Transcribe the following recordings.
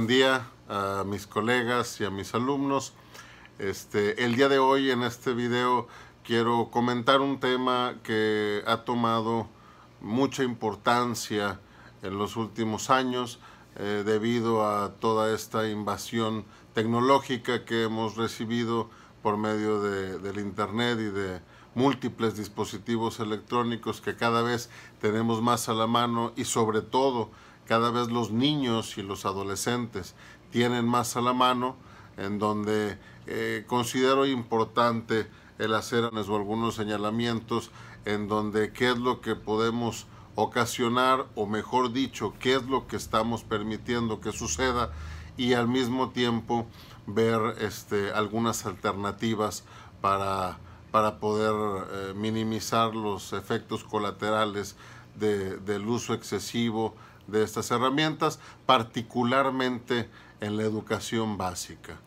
buen día a mis colegas y a mis alumnos. Este, el día de hoy en este video quiero comentar un tema que ha tomado mucha importancia en los últimos años eh, debido a toda esta invasión tecnológica que hemos recibido por medio de, del Internet y de múltiples dispositivos electrónicos que cada vez tenemos más a la mano y sobre todo cada vez los niños y los adolescentes tienen más a la mano, en donde eh, considero importante el hacer algunos señalamientos en donde qué es lo que podemos ocasionar o mejor dicho, qué es lo que estamos permitiendo que suceda y al mismo tiempo ver este, algunas alternativas para, para poder eh, minimizar los efectos colaterales del uso excesivo de estas herramientas, particularmente en la educación básica.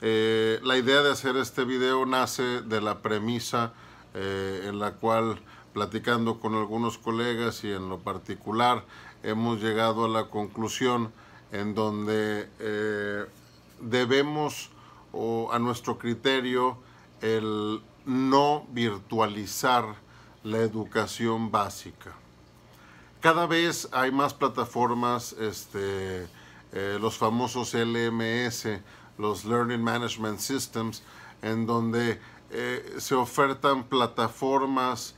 Eh, la idea de hacer este video nace de la premisa eh, en la cual, platicando con algunos colegas y en lo particular, hemos llegado a la conclusión en donde eh, debemos, o a nuestro criterio, el no virtualizar la educación básica cada vez hay más plataformas, este, eh, los famosos LMS, los Learning Management Systems, en donde eh, se ofertan plataformas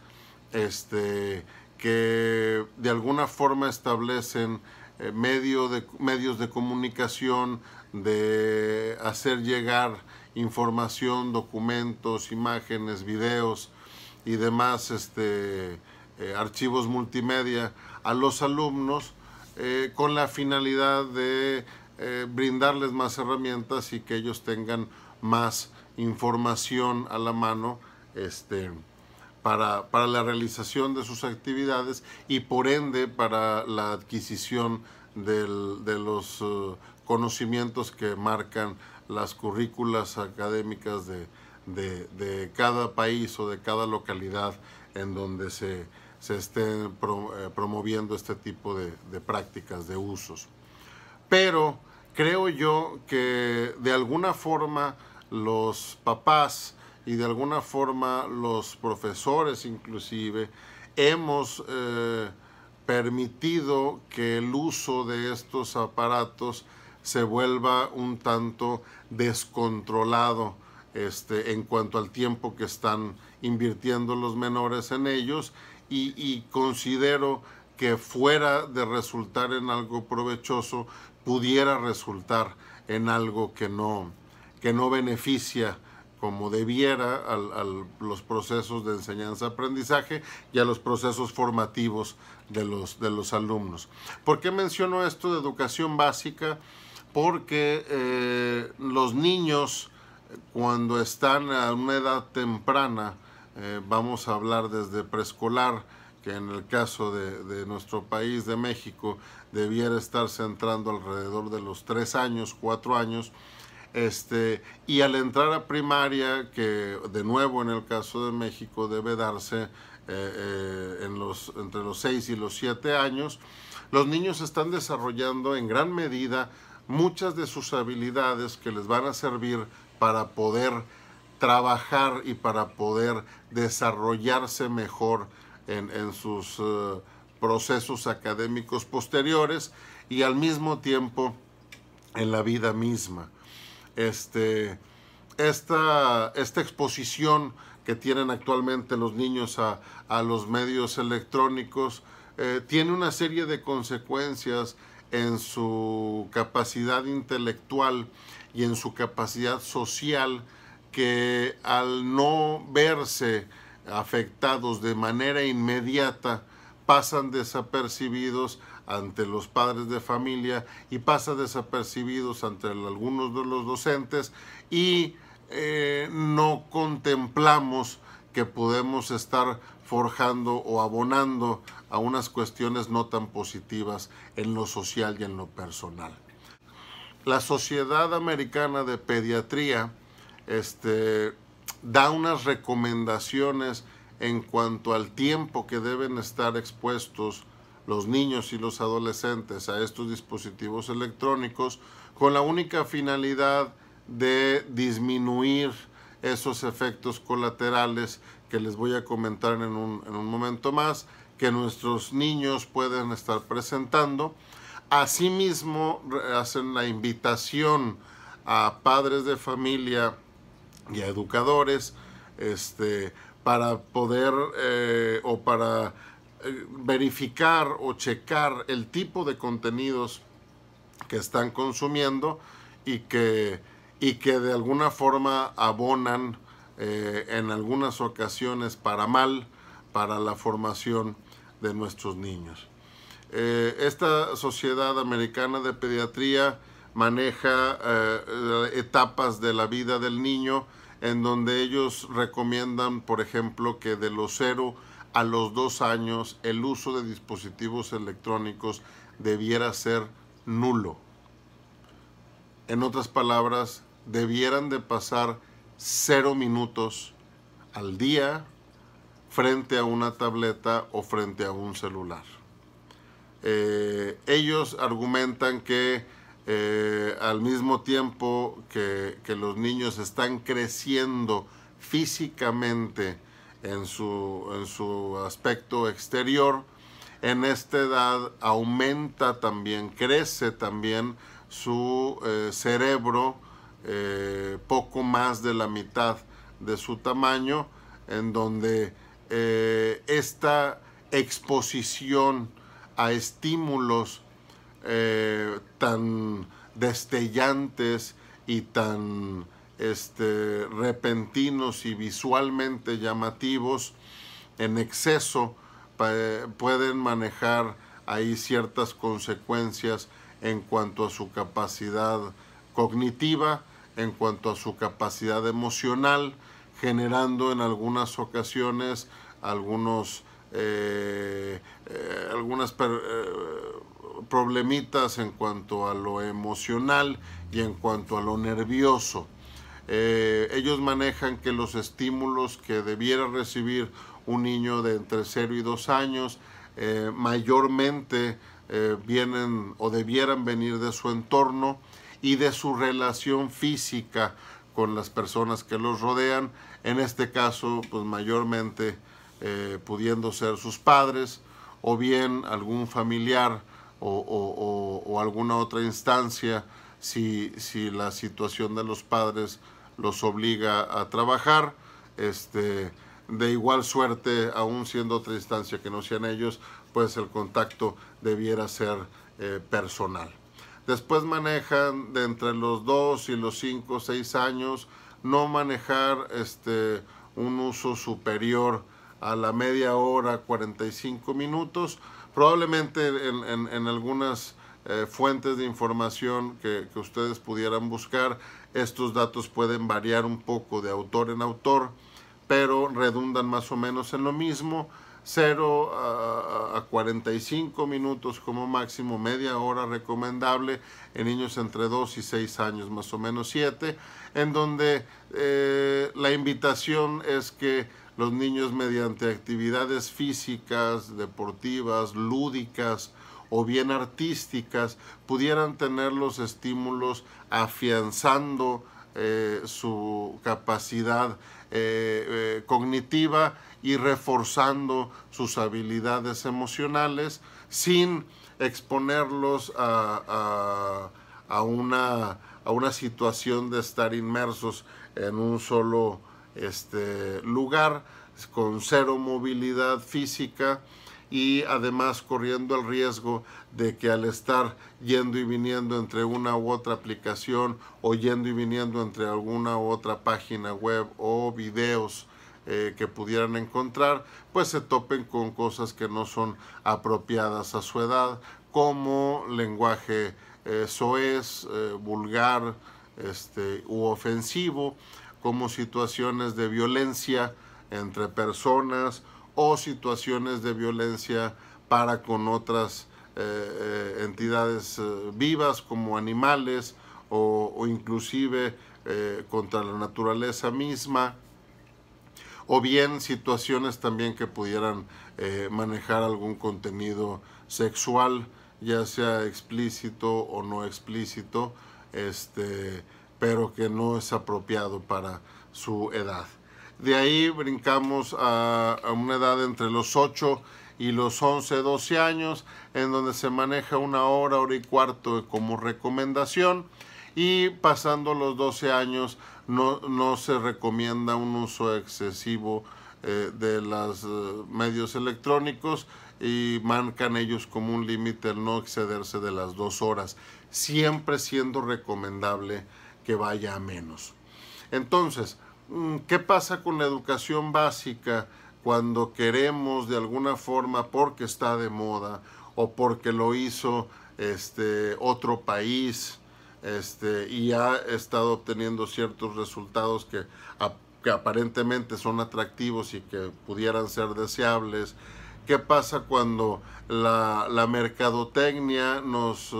este, que de alguna forma establecen eh, medios de comunicación, de hacer llegar información, documentos, imágenes, videos y demás este, archivos multimedia a los alumnos eh, con la finalidad de eh, brindarles más herramientas y que ellos tengan más información a la mano este, para, para la realización de sus actividades y por ende para la adquisición del, de los conocimientos que marcan las currículas académicas de, de, de cada país o de cada localidad en donde se, se estén eh, promoviendo este tipo de, prácticas, de usos. Pero creo yo que de alguna forma los papás y de alguna forma los profesores inclusive hemos eh, permitido que el uso de estos aparatos se vuelva un tanto descontrolado este, en cuanto al tiempo que están invirtiendo los menores en ellos y, considero que fuera de resultar en algo provechoso, pudiera resultar en algo que no, que no beneficia como debiera a, los procesos de enseñanza-aprendizaje y a los procesos formativos de los, de los alumnos. ¿Por qué menciono esto de educación básica? Porque eh, los niños, cuando están a una edad temprana, eh, vamos a hablar desde preescolar, que en el caso de, nuestro país, de México, debiera estar centrando alrededor de los tres años, cuatro años, este, y al entrar a primaria, que de nuevo en el caso de México debe darse eh, eh, en los, entre los seis y los siete años, los niños están desarrollando en gran medida muchas de sus habilidades que les van a servir para poder trabajar y para poder desarrollarse mejor en, sus eh, procesos académicos posteriores y al mismo tiempo en la vida misma. Este, esta, esta exposición que tienen actualmente los niños a, los medios electrónicos eh, tiene una serie de consecuencias en su capacidad intelectual y en su capacidad social que al no verse afectados de manera inmediata pasan desapercibidos ante los padres de familia y pasan desapercibidos ante algunos de los docentes y eh, no contemplamos que podemos estar forjando o abonando a unas cuestiones no tan positivas en lo social y en lo personal. La Sociedad Americana de Pediatría este, da unas recomendaciones en cuanto al tiempo que deben estar expuestos los niños y los adolescentes a estos dispositivos electrónicos con la única finalidad de disminuir esos efectos colaterales que les voy a comentar en un, en un momento más, que nuestros niños pueden estar presentando. Asimismo, hacen la invitación a padres de familia y a educadores este, para poder eh, o para eh, verificar o checar el tipo de contenidos que están consumiendo y que, y que de alguna forma abonan eh, en algunas ocasiones para mal para la formación de nuestros niños. Esta Sociedad Americana de Pediatría maneja etapas de la vida del niño en donde ellos recomiendan, por ejemplo, que de los 0 a los 2 años el uso de dispositivos electrónicos debiera ser nulo. En otras palabras, debieran de pasar cero minutos al día frente a una tableta o frente a un celular. Eh, ellos argumentan que eh, al mismo tiempo que, los niños están creciendo físicamente en su, en su aspecto exterior, en esta edad aumenta también, crece también su eh, cerebro eh, poco más de la mitad de su tamaño, en donde esta exposición a estímulos eh, tan destellantes y tan este, repentinos y visualmente llamativos en exceso pueden manejar ahí ciertas consecuencias en cuanto a su capacidad cognitiva, en cuanto a su capacidad emocional, generando en algunas ocasiones algunos eh, eh, algunas problemitas en cuanto a lo emocional y en cuanto a lo nervioso. Eh, ellos manejan que los estímulos que debiera recibir un niño de entre 0 y 2 años eh, mayormente eh, vienen o debieran venir de su entorno y de su relación física con las personas que los rodean, en este caso pues mayormente pudiendo ser sus padres o bien algún familiar o, alguna otra instancia si, si, la situación de los padres los obliga a trabajar. Este, de igual suerte, aún siendo otra instancia que no sean ellos, pues el contacto debiera ser eh, personal. Después manejan de entre los 2 y los 5 o 6 años no manejar este, un uso superior a la media hora, 45 minutos, Probablemente en, algunas eh, fuentes de información que, ustedes pudieran buscar, estos datos pueden variar un poco de autor en autor, pero redundan más o menos en lo mismo. 0 a, 45 minutos como máximo, media hora recomendable en niños entre 2 y 6 años, más o menos 7, en donde eh, la invitación es que los niños mediante actividades físicas, deportivas, lúdicas o bien artísticas pudieran tener los estímulos afianzando eh, su capacidad eh, eh, cognitiva y reforzando sus habilidades emocionales sin exponerlos a, una, a una situación de estar inmersos en un solo este lugar con cero movilidad física y además corriendo el riesgo de que al estar yendo y viniendo entre una u otra aplicación o yendo y viniendo entre alguna u otra página web o videos eh, que pudieran encontrar, pues se topen con cosas que no son apropiadas a su edad, como lenguaje eh, soez, eh, vulgar este, u ofensivo, como situaciones de violencia entre personas o situaciones de violencia para con otras eh, eh, entidades eh, vivas como animales o, inclusive contra la naturaleza misma o bien situaciones también que pudieran manejar algún contenido sexual, ya sea explícito o no explícito, este, pero que no es apropiado para su edad. De ahí brincamos a, una edad entre los 8 y los 11, 12 años, en donde se maneja una hora, hora y cuarto como recomendación. Y pasando los 12 años no, no se recomienda un uso excesivo eh, de los eh, medios electrónicos y marcan ellos como un límite el no excederse de las dos horas, siempre siendo recomendable que vaya a menos. Entonces, mm, ¿qué pasa con la educación básica? cuando queremos de alguna forma porque está de moda o porque lo hizo este otro país este, y ha estado obteniendo ciertos resultados que, aparentemente son atractivos y que pudieran ser deseables. ¿Qué pasa cuando la, mercadotecnia nos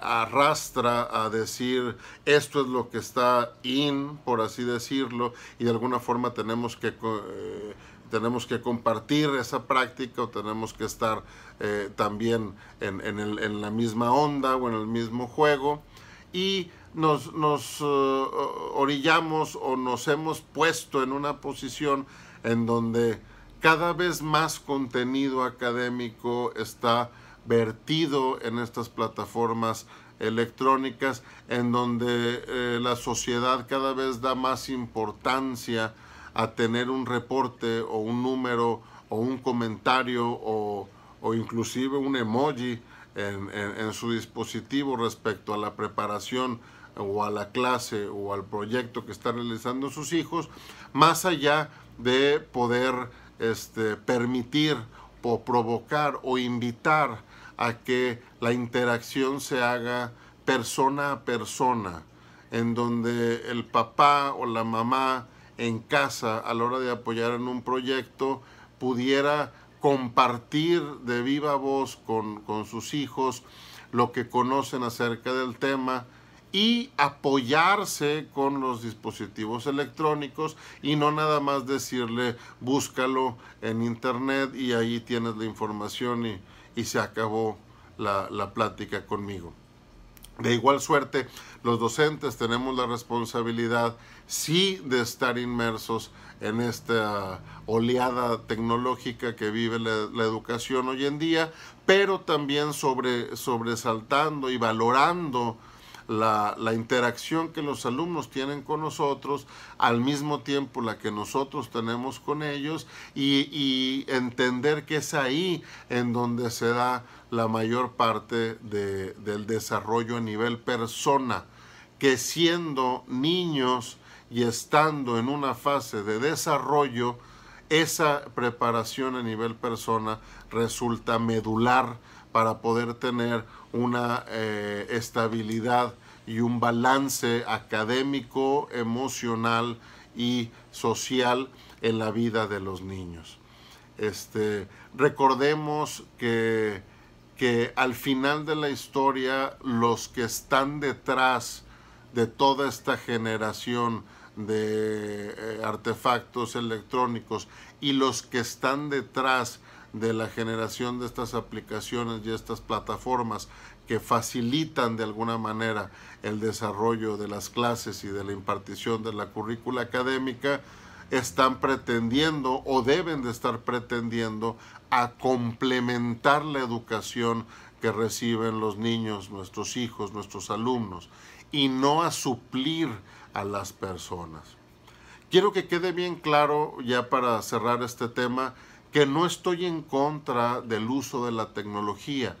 arrastra a decir esto es lo que está in, por así decirlo, y de alguna forma tenemos que eh, tenemos que compartir esa práctica o tenemos que estar eh, también en, en, la misma onda o en el mismo juego. Y nos, nos eh, orillamos o nos hemos puesto en una posición en donde cada vez más contenido académico está vertido en estas plataformas electrónicas en donde eh, la sociedad cada vez da más importancia a tener un reporte o un número o un comentario o, o inclusive un emoji en, en, su dispositivo respecto a la preparación o a la clase o al proyecto que están realizando sus hijos, más allá de poder este, permitir o provocar o invitar a que la interacción se haga persona a persona, en donde el papá o la mamá en casa a la hora de apoyar en un proyecto pudiera compartir de viva voz con, con sus hijos lo que conocen acerca del tema y apoyarse con los dispositivos electrónicos y no nada más decirle búscalo en internet y ahí tienes la información y, y se acabó la, la plática conmigo. De igual suerte, los docentes tenemos la responsabilidad, sí, de estar inmersos en esta oleada tecnológica que vive la, educación hoy en día, pero también sobre, sobresaltando y valorando la, interacción que los alumnos tienen con nosotros, al mismo tiempo la que nosotros tenemos con ellos y, entender que es ahí en donde se da la mayor parte del desarrollo a nivel persona, que siendo niños y estando en una fase de desarrollo, esa preparación a nivel persona resulta medular para poder tener una eh, estabilidad y un balance académico, emocional y social en la vida de los niños. Este, recordemos que, que al final de la historia los que están detrás de toda esta generación de eh, artefactos electrónicos y los que están detrás de la generación de estas aplicaciones y estas plataformas que facilitan de alguna manera el desarrollo de las clases y de la impartición de la currícula académica, están pretendiendo o deben de estar pretendiendo a complementar la educación que reciben los niños, nuestros hijos, nuestros alumnos, y no a suplir a las personas. Quiero que quede bien claro, ya para cerrar este tema, que no estoy en contra del uso de la tecnología.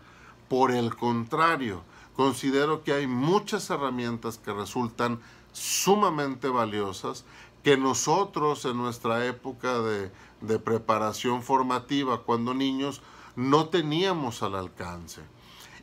Por el contrario, considero que hay muchas herramientas que resultan sumamente valiosas que nosotros en nuestra época de, de preparación formativa cuando niños no teníamos al alcance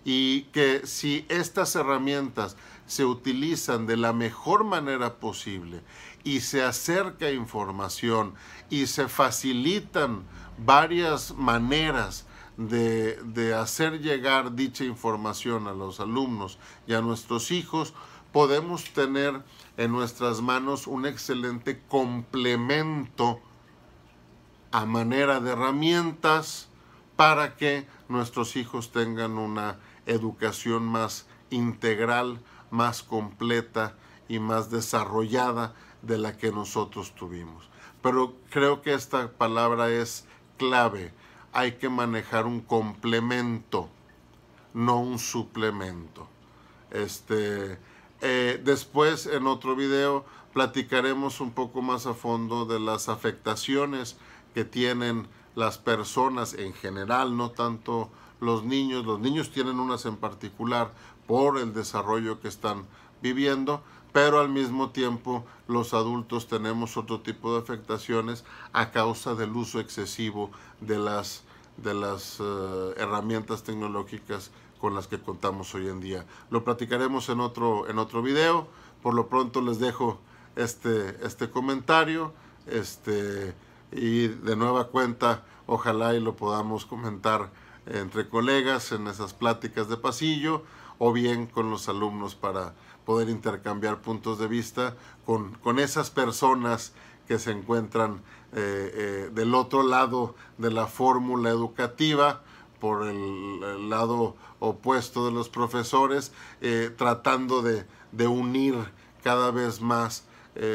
y que si estas herramientas se utilizan de la mejor manera posible y se acerca información y se facilitan varias maneras de, hacer llegar dicha información a los alumnos y a nuestros hijos, podemos tener en nuestras manos un excelente complemento a manera de herramientas para que nuestros hijos tengan una educación más integral, más completa y más desarrollada de la que nosotros tuvimos. Pero creo que esta palabra es clave. Hay que manejar un complemento, no un suplemento. Este, eh, después, en otro video, platicaremos un poco más a fondo de las afectaciones que tienen las personas en general, no tanto los niños. Los niños tienen unas en particular por el desarrollo que están viviendo, pero al mismo tiempo los adultos tenemos otro tipo de afectaciones a causa del uso excesivo de las, de las eh, herramientas tecnológicas con las que contamos hoy en día. Lo platicaremos en otro, en otro video. Por lo pronto les dejo este, este comentario. Este, y de nueva cuenta, ojalá y lo podamos comentar entre colegas en esas pláticas de pasillo o bien con los alumnos para poder intercambiar puntos de vista con, con esas personas que se encuentran eh, eh, del otro lado de la fórmula educativa, por el, lado opuesto de los profesores, eh, tratando de, de, unir cada vez más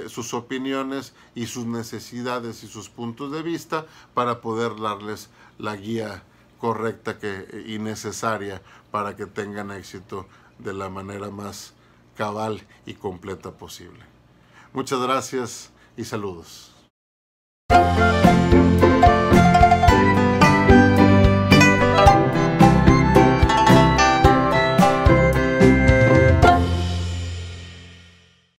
sus opiniones y sus necesidades y sus puntos de vista para poder darles la guía correcta que, y necesaria para que tengan éxito de la manera más cabal y completa posible. Muchas gracias y saludos.